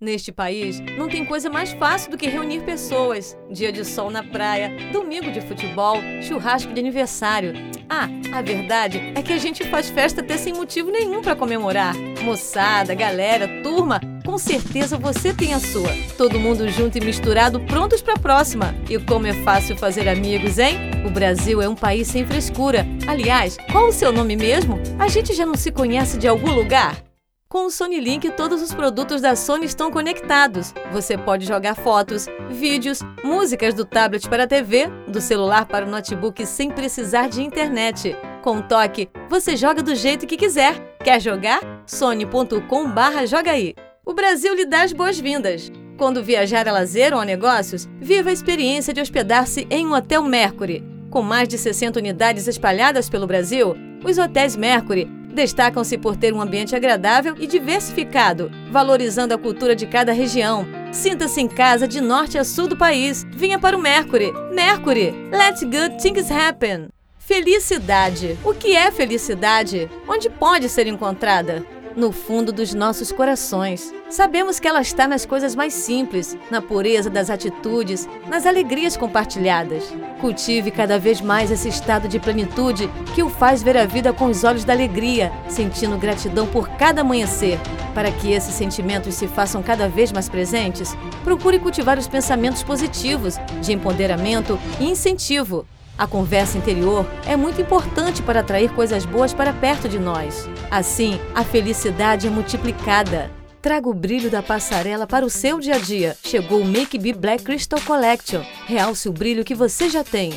Neste país, não tem coisa mais fácil do que reunir pessoas. Dia de sol na praia, domingo de futebol, churrasco de aniversário. Ah, a verdade é que a gente faz festa até sem motivo nenhum para comemorar. Moçada, galera, turma, com certeza você tem a sua. Todo mundo junto e misturado, prontos para a próxima. E como é fácil fazer amigos, hein? O Brasil é um país sem frescura. Aliás, qual o seu nome mesmo? A gente já não se conhece de algum lugar? Com o Sony Link, todos os produtos da Sony estão conectados. Você pode jogar fotos, vídeos, músicas do tablet para a TV, do celular para o notebook sem precisar de internet. Com um toque, você joga do jeito que quiser. Quer jogar? sony.com/jogaí. O Brasil lhe dá as boas-vindas. Quando viajar a lazer ou a negócios, viva a experiência de hospedar-se em um Hotel Mercury. Com mais de 60 unidades espalhadas pelo Brasil, os hotéis Mercury Destacam-se por ter um ambiente agradável e diversificado, valorizando a cultura de cada região. Sinta-se em casa de norte a sul do país. Vinha para o Mercury. Mercury, let good things happen. Felicidade. O que é felicidade? Onde pode ser encontrada? No fundo dos nossos corações. Sabemos que ela está nas coisas mais simples, na pureza das atitudes, nas alegrias compartilhadas. Cultive cada vez mais esse estado de plenitude que o faz ver a vida com os olhos da alegria, sentindo gratidão por cada amanhecer. Para que esses sentimentos se façam cada vez mais presentes, procure cultivar os pensamentos positivos, de empoderamento e incentivo. A conversa interior é muito importante para atrair coisas boas para perto de nós. Assim, a felicidade é multiplicada. Traga o brilho da passarela para o seu dia a dia. Chegou o Make Be Black Crystal Collection. Realce o brilho que você já tem.